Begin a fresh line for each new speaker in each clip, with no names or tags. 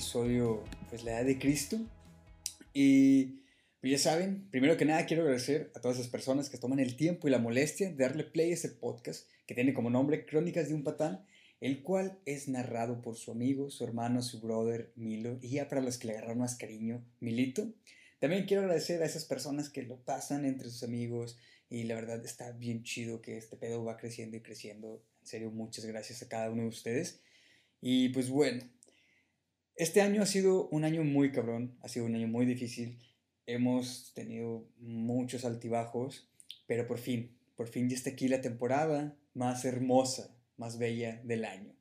episodio, pues la edad de Cristo. Y pues ya saben, primero que nada quiero agradecer a todas esas personas que toman el tiempo y la molestia de darle play a este podcast que tiene como nombre Crónicas de un Patán, el cual es narrado por su amigo, su hermano, su brother Milo, y ya para los que le agarraron más cariño, Milito. También quiero agradecer a esas personas que lo pasan entre sus amigos y la verdad está bien chido que este pedo va creciendo y creciendo. En serio, muchas gracias a cada uno de ustedes. Y pues bueno, este año ha sido un año muy cabrón, ha sido un año muy difícil. Hemos tenido muchos altibajos, pero por fin, por fin ya está aquí la temporada más hermosa, más bella del año.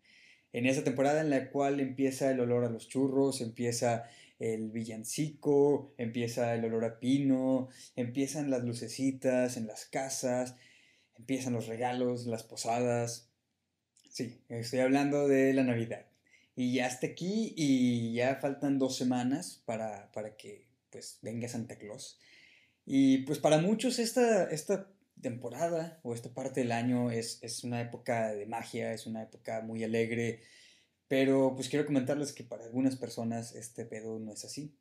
En esa temporada en la cual empieza el olor a los churros, empieza el villancico, empieza el olor a pino, empiezan las lucecitas en las casas, empiezan los regalos, las posadas. Sí, estoy hablando de la Navidad. Y ya está aquí y ya faltan dos semanas para, para que pues venga Santa Claus. Y pues para muchos esta, esta temporada o esta parte del año es, es una época de magia, es una época muy alegre, pero pues quiero comentarles que para algunas personas este pedo no es así.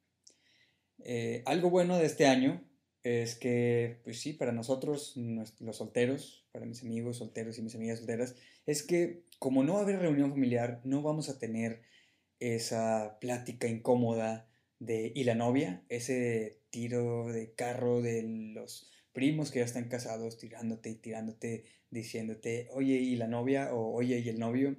Eh, algo bueno de este año es que, pues sí, para nosotros, los solteros, para mis amigos solteros y mis amigas solteras, es que como no va haber reunión familiar, no vamos a tener esa plática incómoda de ¿y la novia? Ese tiro de carro de los primos que ya están casados tirándote y tirándote, diciéndote, oye, ¿y la novia? o oye, ¿y el novio?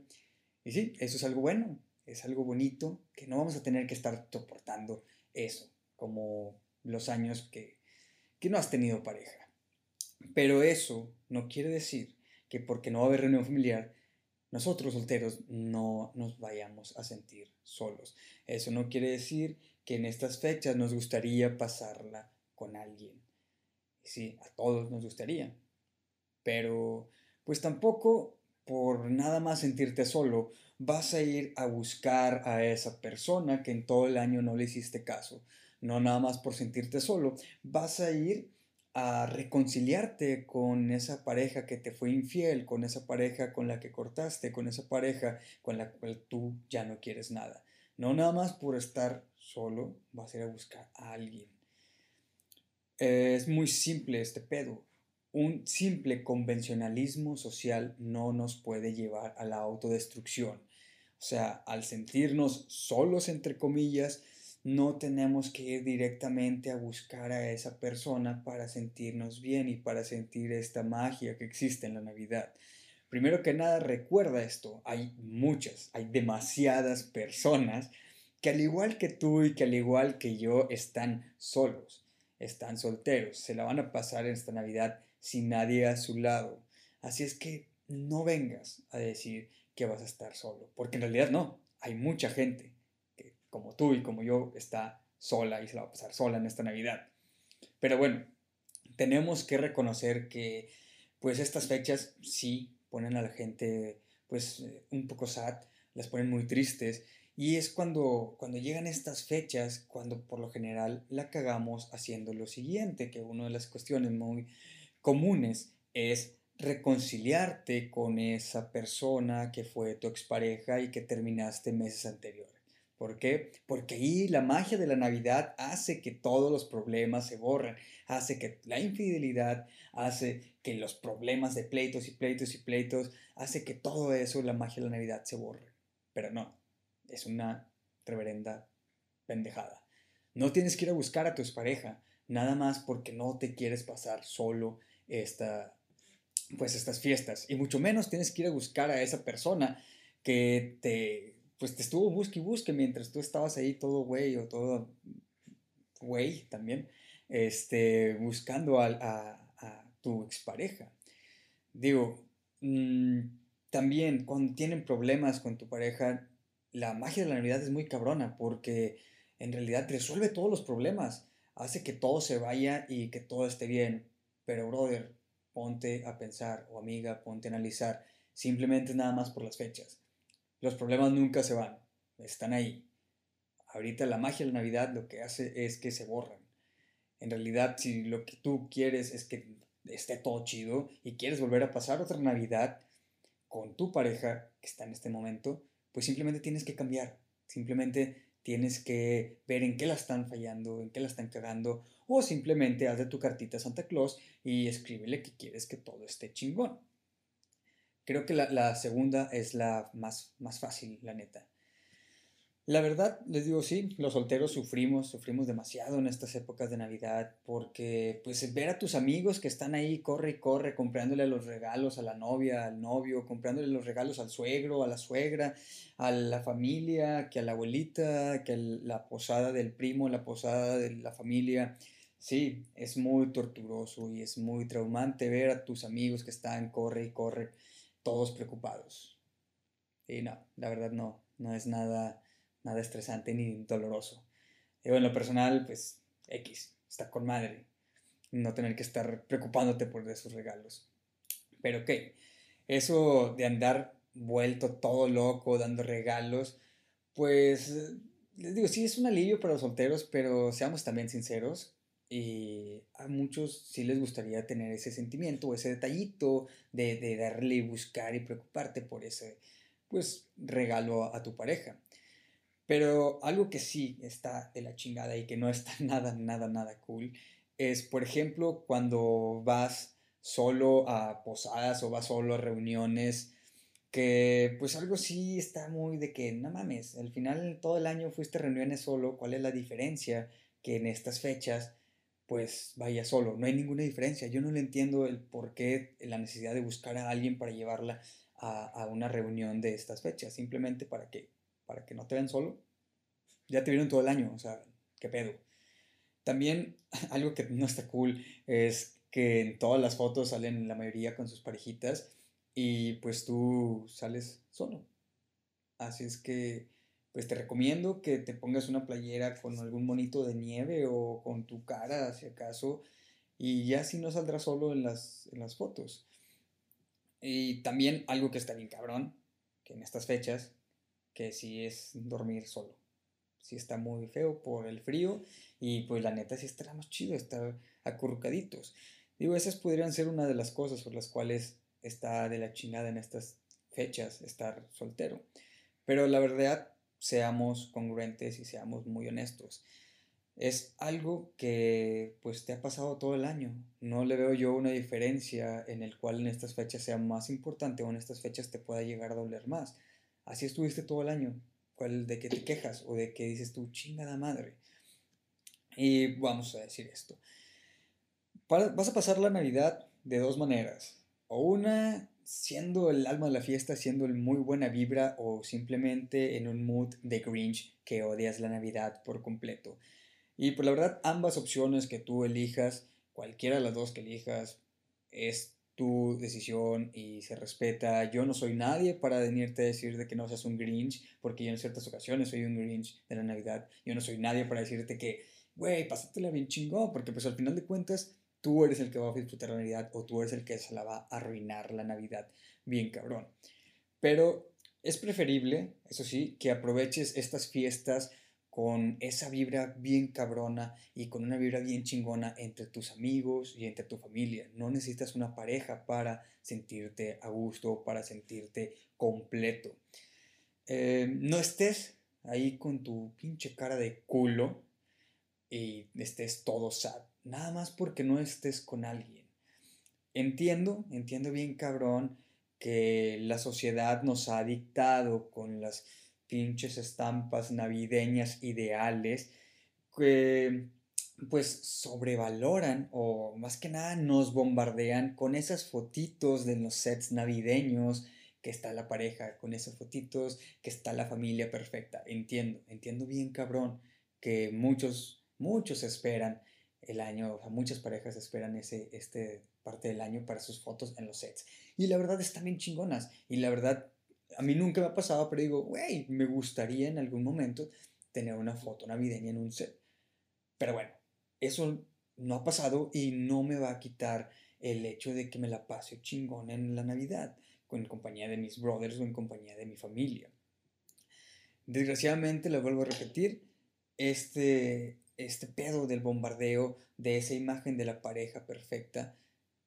Y sí, eso es algo bueno, es algo bonito, que no vamos a tener que estar soportando eso, como los años que, que no has tenido pareja. Pero eso no quiere decir que porque no va a haber reunión familiar, nosotros solteros no nos vayamos a sentir solos. Eso no quiere decir que en estas fechas nos gustaría pasarla con alguien. Sí, a todos nos gustaría. Pero pues tampoco por nada más sentirte solo, vas a ir a buscar a esa persona que en todo el año no le hiciste caso. No nada más por sentirte solo, vas a ir a reconciliarte con esa pareja que te fue infiel, con esa pareja con la que cortaste, con esa pareja con la cual tú ya no quieres nada. No nada más por estar solo, vas a ir a buscar a alguien. Es muy simple este pedo. Un simple convencionalismo social no nos puede llevar a la autodestrucción. O sea, al sentirnos solos, entre comillas, no tenemos que ir directamente a buscar a esa persona para sentirnos bien y para sentir esta magia que existe en la Navidad. Primero que nada, recuerda esto, hay muchas, hay demasiadas personas que al igual que tú y que al igual que yo están solos, están solteros, se la van a pasar en esta Navidad sin nadie a su lado. Así es que no vengas a decir que vas a estar solo, porque en realidad no, hay mucha gente como tú y como yo está sola y se la va a pasar sola en esta Navidad. Pero bueno, tenemos que reconocer que pues estas fechas sí ponen a la gente pues eh, un poco sad, las ponen muy tristes y es cuando, cuando llegan estas fechas, cuando por lo general la cagamos haciendo lo siguiente, que una de las cuestiones muy comunes es reconciliarte con esa persona que fue tu expareja y que terminaste meses anteriores. ¿Por qué? Porque ahí la magia de la Navidad hace que todos los problemas se borren, hace que la infidelidad, hace que los problemas de pleitos y pleitos y pleitos, hace que todo eso, la magia de la Navidad se borre. Pero no, es una reverenda pendejada. No tienes que ir a buscar a tu expareja, nada más porque no te quieres pasar solo esta, pues estas fiestas. Y mucho menos tienes que ir a buscar a esa persona que te, pues te estuvo busque y busque mientras tú estabas ahí todo güey o todo güey también, este, buscando a, a, tu expareja. Digo, mm, también cuando tienen problemas con tu pareja, la magia de la Navidad es muy cabrona porque en realidad resuelve todos los problemas, hace que todo se vaya y que todo esté bien. Pero, brother, ponte a pensar, o amiga, ponte a analizar, simplemente nada más por las fechas. Los problemas nunca se van, están ahí. Ahorita la magia de la Navidad lo que hace es que se borran. En realidad, si lo que tú quieres es que esté todo chido y quieres volver a pasar otra Navidad con tu pareja que está en este momento, pues simplemente tienes que cambiar. Simplemente tienes que ver en qué la están fallando, en qué la están cagando, o simplemente haz de tu cartita a Santa Claus y escríbele que quieres que todo esté chingón. Creo que la, segunda es la más, más fácil, la neta. La verdad, les digo, sí, los solteros sufrimos, sufrimos demasiado en estas épocas de Navidad, porque pues ver a tus amigos que están ahí, corre y corre, comprándole los regalos a la novia, al novio, comprándole los regalos al suegro, a la suegra, a la familia, que a la abuelita, que a la posada del primo, la posada de la familia. Sí, es muy torturoso y es muy traumante ver a tus amigos que están, corre y corre, todos preocupados. Y no, la verdad no, no es nada nada estresante ni doloroso. Yo en lo personal, pues X, está con madre. No tener que estar preocupándote por esos regalos. Pero ok, eso de andar vuelto todo loco dando regalos, pues les digo, sí es un alivio para los solteros, pero seamos también sinceros. Y a muchos sí les gustaría tener ese sentimiento, ese detallito de, de darle y buscar y preocuparte por ese pues regalo a tu pareja. Pero algo que sí está de la chingada y que no está nada, nada, nada cool es, por ejemplo, cuando vas solo a posadas o vas solo a reuniones, que pues algo sí está muy de que, no mames, al final todo el año fuiste a reuniones solo, ¿cuál es la diferencia? Que en estas fechas pues vaya solo, no hay ninguna diferencia, yo no le entiendo el por qué la necesidad de buscar a alguien para llevarla a, una reunión de estas fechas, simplemente para que para que no te vean solo. Ya te vieron todo el año, o sea, qué pedo. También algo que no está cool es que en todas las fotos salen la mayoría con sus parejitas y pues tú sales solo. Así es que pues te recomiendo que te pongas una playera con algún monito de nieve o con tu cara, si acaso, y ya si no saldrás solo en las, en las fotos. Y también algo que está bien cabrón, que en estas fechas que sí es dormir solo. Sí está muy feo por el frío y pues la neta sí estará más chido estar acurrucaditos. Digo, esas podrían ser una de las cosas por las cuales está de la chingada en estas fechas estar soltero. Pero la verdad, seamos congruentes y seamos muy honestos. Es algo que pues te ha pasado todo el año. No le veo yo una diferencia en el cual en estas fechas sea más importante o en estas fechas te pueda llegar a doler más así estuviste todo el año. ¿Cuál, ¿De qué te quejas? ¿O de qué dices tú, chingada madre? Y vamos a decir esto. vas a pasar la Navidad de dos maneras. O una, siendo el alma de la fiesta, siendo el muy buena vibra, o simplemente en un mood de Grinch que odias la Navidad por completo. Y por la verdad, ambas opciones que tú elijas, cualquiera de las dos que elijas, es tu decisión y se respeta. Yo no soy nadie para venirte a decir de que no seas un Grinch, porque yo en ciertas ocasiones soy un Grinch de la Navidad. Yo no soy nadie para decirte que, güey, pásatela bien chingón, porque pues al final de cuentas tú eres el que va a disfrutar la Navidad o tú eres el que se la va a arruinar la Navidad bien cabrón. Pero es preferible, eso sí, que aproveches estas fiestas con esa vibra bien cabrona y con una vibra bien chingona entre tus amigos y entre tu familia. No necesitas una pareja para sentirte a gusto, para sentirte completo. Eh, no estés ahí con tu pinche cara de culo y estés todo sad. Nada más porque no estés con alguien. Entiendo, entiendo bien cabrón que la sociedad nos ha dictado con las pinches estampas navideñas ideales que pues sobrevaloran o más que nada nos bombardean con esas fotitos de los sets navideños que está la pareja, con esas fotitos que está la familia perfecta. Entiendo, entiendo bien cabrón que muchos, muchos esperan el año, muchas parejas esperan ese, este parte del año para sus fotos en los sets. Y la verdad están bien chingonas. Y la verdad a mí nunca me ha pasado, pero digo, güey, me gustaría en algún momento tener una foto navideña en un set. Pero bueno, eso no ha pasado y no me va a quitar el hecho de que me la pase chingón en la Navidad, en compañía de mis brothers o en compañía de mi familia. Desgraciadamente, le vuelvo a repetir, este, este pedo del bombardeo de esa imagen de la pareja perfecta,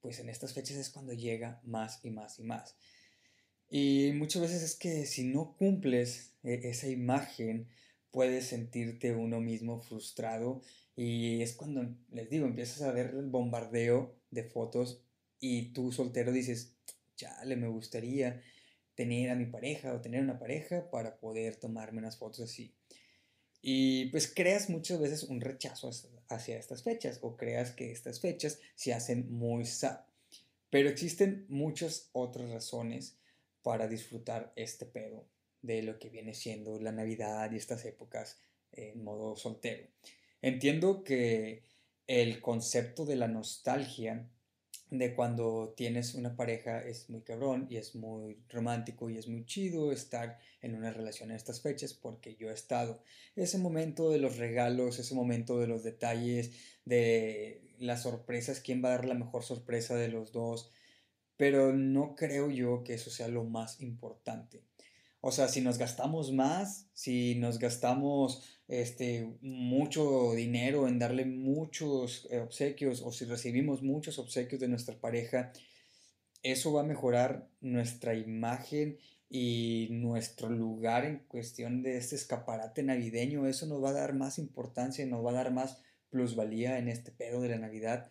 pues en estas fechas es cuando llega más y más y más. Y muchas veces es que si no cumples e-, esa imagen, puedes sentirte uno mismo frustrado y es cuando, les digo, empiezas a ver el bombardeo de fotos y tú soltero dices, le me gustaría tener a mi pareja o tener una pareja para poder tomarme unas fotos así. Y pues creas muchas veces un rechazo hacia estas fechas o creas que estas fechas se hacen muy sad. Pero existen muchas otras razones para disfrutar este pedo de lo que viene siendo la Navidad y estas épocas en modo soltero. Entiendo que el concepto de la nostalgia de cuando tienes una pareja es muy cabrón y es muy romántico y es muy chido estar en una relación en estas fechas porque yo he estado. Ese momento de los regalos, ese momento de los detalles, de las sorpresas, quién va a dar la mejor sorpresa de los dos, pero no creo yo que eso sea lo más importante. O sea, si nos gastamos más, si nos gastamos este, mucho dinero en darle muchos eh, obsequios o si recibimos muchos obsequios de nuestra pareja, eso va a mejorar nuestra imagen y nuestro lugar en cuestión de este escaparate navideño. Eso nos va a dar más importancia, nos va a dar más plusvalía en este pedo de la Navidad.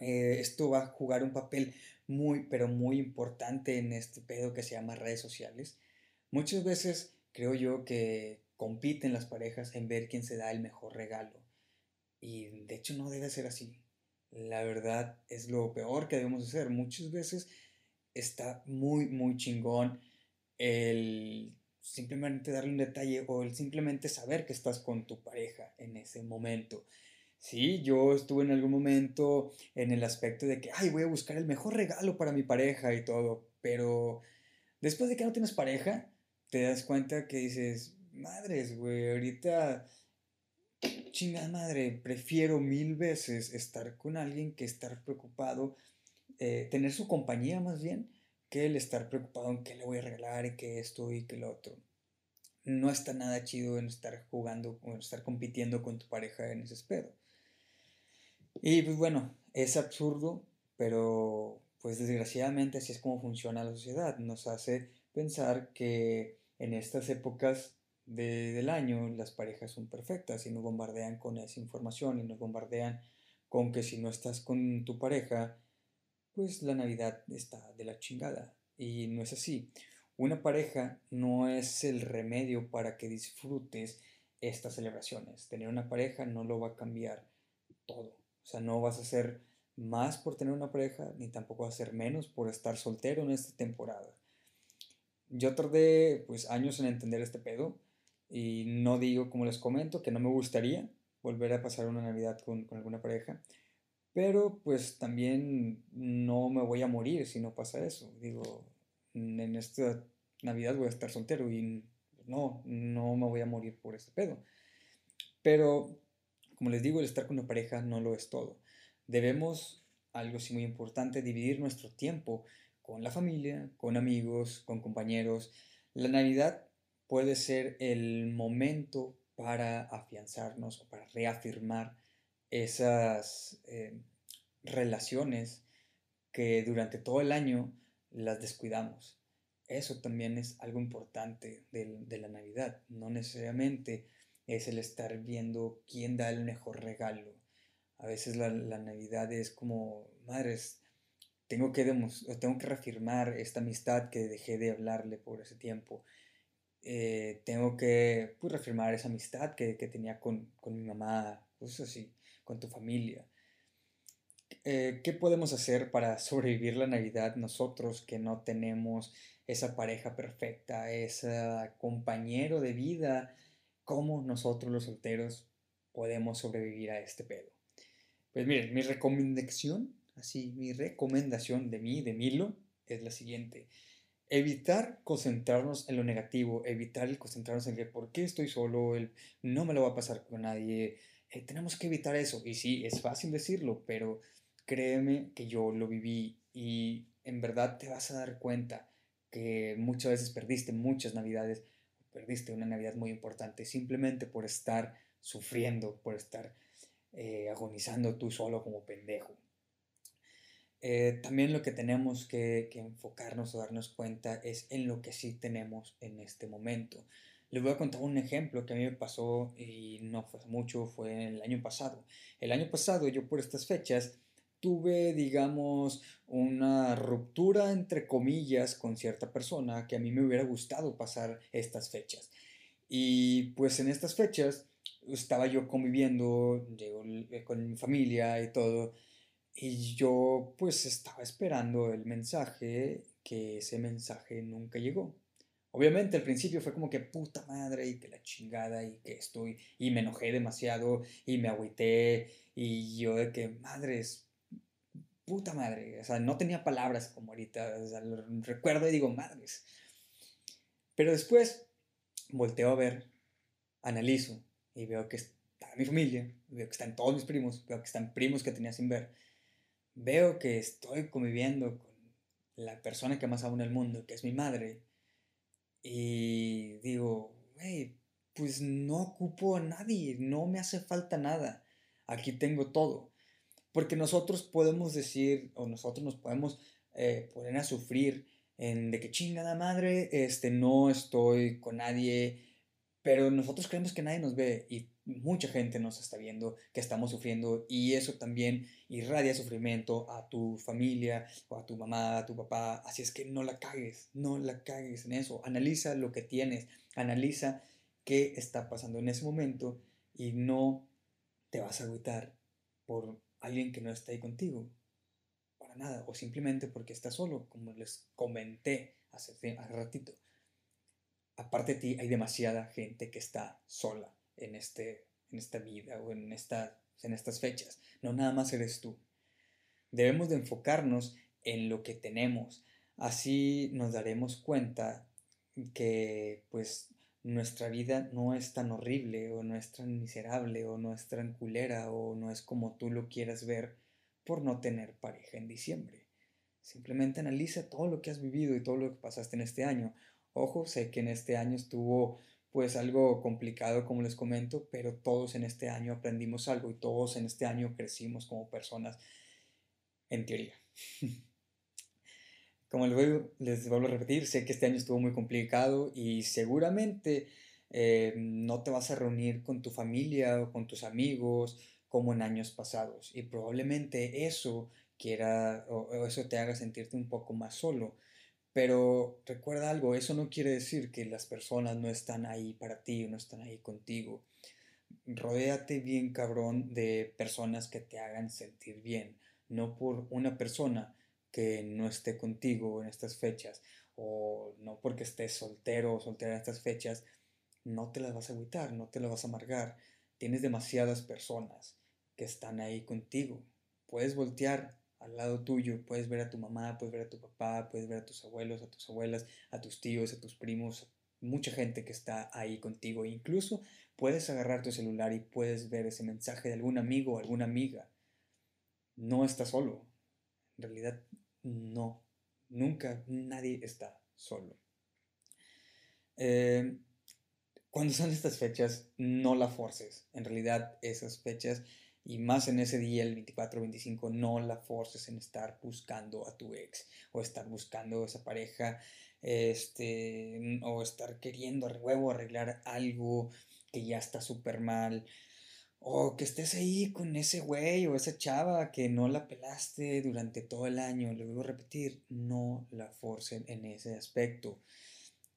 Eh, esto va a jugar un papel muy, pero muy importante en este pedo que se llama redes sociales. Muchas veces creo yo que compiten las parejas en ver quién se da el mejor regalo. Y de hecho no debe ser así. La verdad es lo peor que debemos hacer. Muchas veces está muy, muy chingón el simplemente darle un detalle o el simplemente saber que estás con tu pareja en ese momento. Sí, yo estuve en algún momento en el aspecto de que, ay, voy a buscar el mejor regalo para mi pareja y todo, pero después de que no tienes pareja, te das cuenta que dices, madres, güey, ahorita, chingada madre, prefiero mil veces estar con alguien que estar preocupado, eh, tener su compañía más bien, que el estar preocupado en qué le voy a regalar y qué esto y qué lo otro. No está nada chido en estar jugando o en estar compitiendo con tu pareja en ese pedo. Y pues bueno, es absurdo, pero pues desgraciadamente así es como funciona la sociedad. Nos hace pensar que en estas épocas del año las parejas son perfectas y nos bombardean con esa información y nos bombardean con que si no estás con tu pareja, pues la Navidad está de la chingada. Y no es así. Una pareja no es el remedio para que disfrutes estas celebraciones. Tener una pareja no lo va a cambiar todo. O sea, no vas a hacer más por tener una pareja, ni tampoco vas a hacer menos por estar soltero en esta temporada yo tardé pues años en entender este pedo y no digo, como les comento, que no me gustaría volver a pasar una Navidad con, alguna pareja, pero pues también no me voy a morir si no pasa eso. Digo, en esta Navidad voy a estar soltero y no, no me voy a morir por este pedo. Pero, como les digo, el estar con una pareja no lo es todo. Debemos, algo sí muy importante, dividir nuestro tiempo con la familia, con amigos, con compañeros. La Navidad puede ser el momento para afianzarnos o para reafirmar esas eh, relaciones que durante todo el año las descuidamos. Eso también es algo importante de, la Navidad. No necesariamente es el estar viendo quién da el mejor regalo. A veces la, la Navidad es como, madres, tengo que, tengo que reafirmar esta amistad que dejé de hablarle por ese tiempo. Eh, tengo que pues, reafirmar esa amistad que, tenía con, mi mamá, cosas así, con tu familia. Eh, ¿Qué podemos hacer para sobrevivir la Navidad nosotros que no tenemos esa pareja perfecta, ese compañero de vida? ¿Cómo nosotros los solteros podemos sobrevivir a este pedo? Pues miren, mi recomendación Así, mi recomendación de mí, de Milo, es la siguiente. Evitar concentrarnos en lo negativo, evitar el concentrarnos en que por qué estoy solo, el no me lo va a pasar con nadie. Eh, tenemos que evitar eso. Y sí, es fácil decirlo, pero créeme que yo lo viví y en verdad te vas a dar cuenta que muchas veces perdiste muchas navidades, perdiste una navidad muy importante simplemente por estar sufriendo, por estar eh, agonizando tú solo como pendejo. Eh, también lo que tenemos que, enfocarnos o darnos cuenta es en lo que sí tenemos en este momento. Les voy a contar un ejemplo que a mí me pasó y no fue mucho, fue el año pasado. El año pasado yo por estas fechas tuve, digamos, una ruptura entre comillas con cierta persona que a mí me hubiera gustado pasar estas fechas. Y pues en estas fechas estaba yo conviviendo eh, con mi familia y todo, y yo pues estaba esperando el mensaje, que ese mensaje nunca llegó. Obviamente al principio fue como que puta madre y que la chingada y que estoy y me enojé demasiado y me agüité y yo de que madres, puta madre, o sea, no tenía palabras como ahorita, recuerdo y digo madres. Pero después volteo a ver, analizo y veo que está mi familia, veo que están todos mis primos, veo que están primos que tenía sin ver. Veo que estoy conviviendo con la persona que más amo en el mundo, que es mi madre. Y digo, hey, pues no ocupo a nadie, no me hace falta nada. Aquí tengo todo. Porque nosotros podemos decir, o nosotros nos podemos eh, poner a sufrir en de que chingada madre, este, no estoy con nadie, pero nosotros creemos que nadie nos ve y mucha gente nos está viendo que estamos sufriendo y eso también irradia sufrimiento a tu familia o a tu mamá, a tu papá. Así es que no la cagues, no la cagues en eso. Analiza lo que tienes, analiza qué está pasando en ese momento y no te vas a agüitar por alguien que no está ahí contigo. Para nada. O simplemente porque estás solo, como les comenté hace, hace ratito aparte de ti hay demasiada gente que está sola en, este, en esta vida o en, esta, en estas fechas. No nada más eres tú. Debemos de enfocarnos en lo que tenemos. Así nos daremos cuenta que pues nuestra vida no es tan horrible o no es tan miserable o no es tan culera o no es como tú lo quieras ver por no tener pareja en diciembre. Simplemente analiza todo lo que has vivido y todo lo que pasaste en este año. Ojo, sé que en este año estuvo pues algo complicado como les comento, pero todos en este año aprendimos algo y todos en este año crecimos como personas, en teoría. como les, vuelvo a repetir, sé que este año estuvo muy complicado y seguramente eh, no te vas a reunir con tu familia o con tus amigos como en años pasados y probablemente eso quiera o eso te haga sentirte un poco más solo pero recuerda algo, eso no quiere decir que las personas no están ahí para ti o no están ahí contigo. Rodéate bien, cabrón, de personas que te hagan sentir bien, no por una persona que no esté contigo en estas fechas o no porque estés soltero o soltera en estas fechas, no te las vas a agüitar, no te las vas a amargar. Tienes demasiadas personas que están ahí contigo. Puedes voltear al lado tuyo. Puedes ver a tu mamá, puedes ver a tu papá, puedes ver a tus abuelos, a tus abuelas, a tus tíos, a tus primos, mucha gente que está ahí contigo. incluso puedes agarrar tu celular y puedes ver ese mensaje de algún amigo o alguna amiga. No estás solo. En realidad, no. Nunca nadie está solo. Eh, cuando son estas fechas, no la forces. En realidad, esas fechas y más en ese día, el 24 25, no la forces en estar buscando a tu ex o estar buscando esa pareja este, o estar queriendo a huevo arreglar algo que ya está súper mal. O que estés ahí con ese güey o esa chava que no la pelaste durante todo el año. Le voy a repetir, no la forcen en ese aspecto.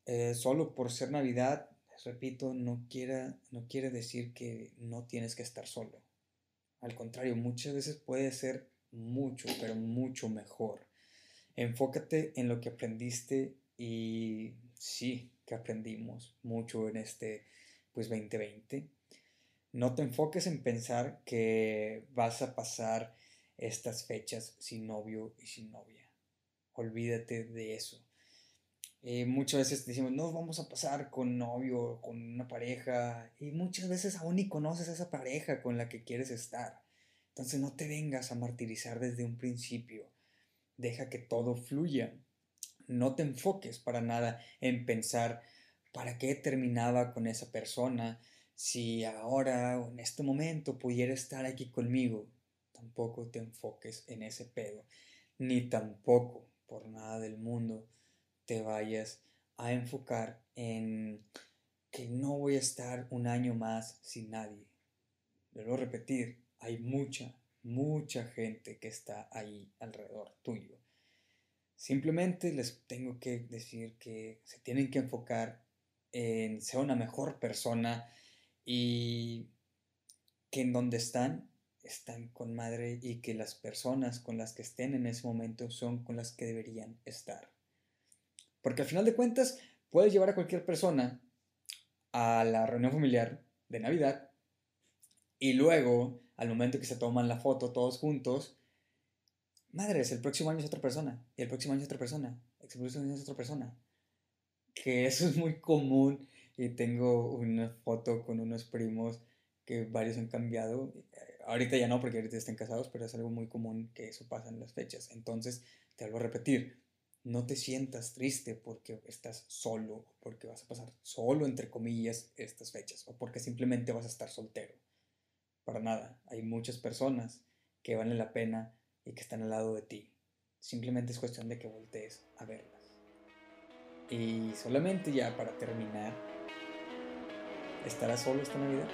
Eh, solo por ser Navidad, repito, no, quiera, no quiere decir que no tienes que estar solo. Al contrario, muchas veces puede ser mucho, pero mucho mejor. Enfócate en lo que aprendiste y sí que aprendimos mucho en este pues 2020. No te enfoques en pensar que vas a pasar estas fechas sin novio y sin novia. Olvídate de eso. Eh, muchas veces decimos, no, vamos a pasar con novio, con una pareja, y muchas veces aún ni conoces a esa pareja con la que quieres estar. Entonces no te vengas a martirizar desde un principio. Deja que todo fluya. No te enfoques para nada en pensar para qué terminaba con esa persona si ahora o en este momento pudiera estar aquí conmigo. Tampoco te enfoques en ese pedo. ni tampoco por nada del mundo te vayas a enfocar en que no voy a estar un año más sin nadie. Debo repetir, hay mucha, mucha gente que está ahí alrededor tuyo. Simplemente les tengo que decir que se tienen que enfocar en ser una mejor persona y que en donde están están con madre y que las personas con las que estén en ese momento son con las que deberían estar. Porque al final de cuentas puedes llevar a cualquier persona a la reunión familiar de Navidad y luego, al momento que se toman la foto todos juntos, madres, el próximo año es otra persona, y el próximo año es otra persona, el próximo año es otra persona. Que eso es muy común y tengo una foto con unos primos que varios han cambiado. Ahorita ya no, porque ahorita están casados, pero es algo muy común que eso pasa en las fechas. Entonces, te vuelvo a repetir, no te sientas triste porque estás solo, porque vas a pasar solo, entre comillas, estas fechas, o porque simplemente vas a estar soltero. Para nada, hay muchas personas que valen la pena y que están al lado de ti. Simplemente es cuestión de que voltees a verlas. Y solamente ya para terminar, ¿estarás solo esta Navidad?